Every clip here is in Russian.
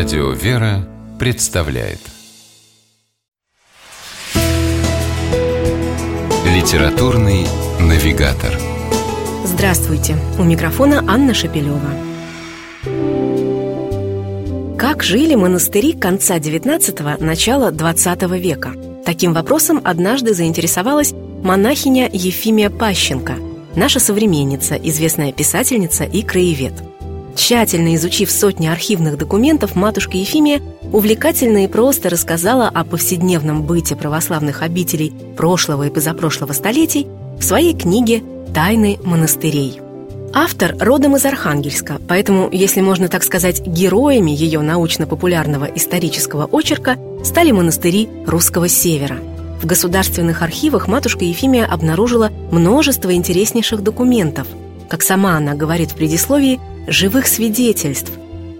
Радио «Вера» представляет Литературный навигатор Здравствуйте! У микрофона Анна Шапилева. Как жили монастыри конца XIX – начала XX века? Таким вопросом однажды заинтересовалась монахиня Ефимия Пащенко, наша современница, известная писательница и краевед – Тщательно изучив сотни архивных документов, матушка Ефимия увлекательно и просто рассказала о повседневном быте православных обителей прошлого и позапрошлого столетий в своей книге «Тайны монастырей». Автор родом из Архангельска, поэтому, если можно так сказать, героями ее научно-популярного исторического очерка стали монастыри русского севера. В государственных архивах матушка Ефимия обнаружила множество интереснейших документов. Как сама она говорит в предисловии, живых свидетельств,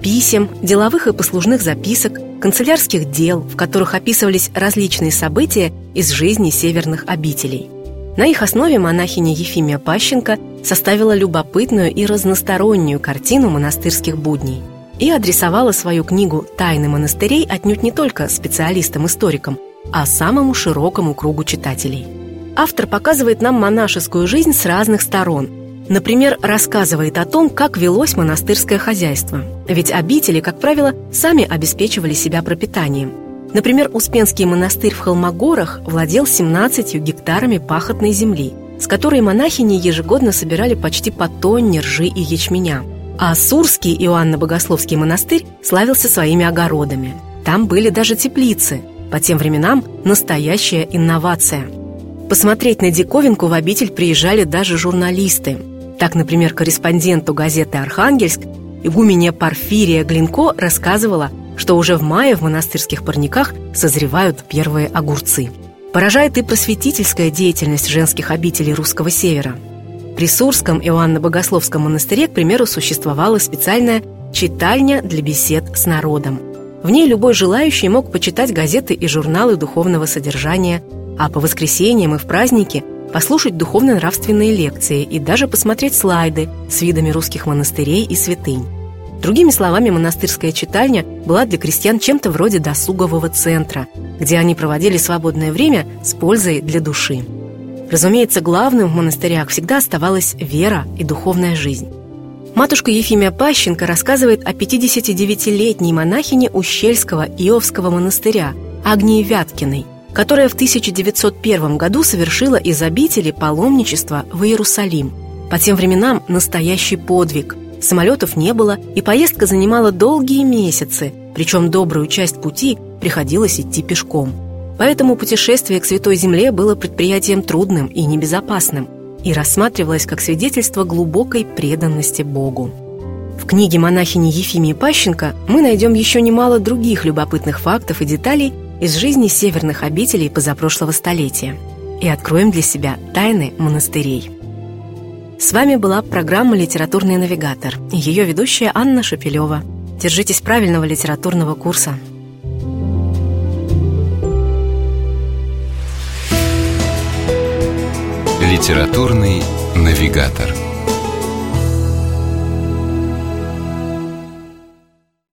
писем, деловых и послужных записок, канцелярских дел, в которых описывались различные события из жизни северных обителей. На их основе монахиня Ефимия Пащенко составила любопытную и разностороннюю картину монастырских будней и адресовала свою книгу «Тайны монастырей» отнюдь не только специалистам-историкам, а самому широкому кругу читателей. Автор показывает нам монашескую жизнь с разных сторон – Например, рассказывает о том, как велось монастырское хозяйство. Ведь обители, как правило, сами обеспечивали себя пропитанием. Например, Успенский монастырь в Холмогорах владел 17 гектарами пахотной земли, с которой монахини ежегодно собирали почти по тонне ржи и ячменя. А Сурский Иоанно-Богословский монастырь славился своими огородами. Там были даже теплицы. По тем временам настоящая инновация. Посмотреть на диковинку в обитель приезжали даже журналисты. Так, например, корреспонденту газеты «Архангельск» игуменья Порфирия Глинко рассказывала, что уже в мае в монастырских парниках созревают первые огурцы. Поражает и просветительская деятельность женских обителей русского севера. При Сурском Иоанно-Богословском монастыре, к примеру, существовала специальная читальня для бесед с народом. В ней любой желающий мог почитать газеты и журналы духовного содержания, а по воскресеньям и в праздники послушать духовно-нравственные лекции и даже посмотреть слайды с видами русских монастырей и святынь. Другими словами, монастырская читальня была для крестьян чем-то вроде досугового центра, где они проводили свободное время с пользой для души. Разумеется, главным в монастырях всегда оставалась вера и духовная жизнь. Матушка Ефимия Пащенко рассказывает о 59-летней монахине Ущельского Иовского монастыря Агнии Вяткиной – которая в 1901 году совершила из обители паломничество в Иерусалим. По тем временам настоящий подвиг. Самолетов не было, и поездка занимала долгие месяцы, причем добрую часть пути приходилось идти пешком. Поэтому путешествие к Святой Земле было предприятием трудным и небезопасным и рассматривалось как свидетельство глубокой преданности Богу. В книге монахини Ефимии Пащенко мы найдем еще немало других любопытных фактов и деталей, из жизни северных обителей позапрошлого столетия и откроем для себя тайны монастырей. С вами была программа «Литературный навигатор» и ее ведущая Анна Шапилева. Держитесь правильного литературного курса. «Литературный навигатор»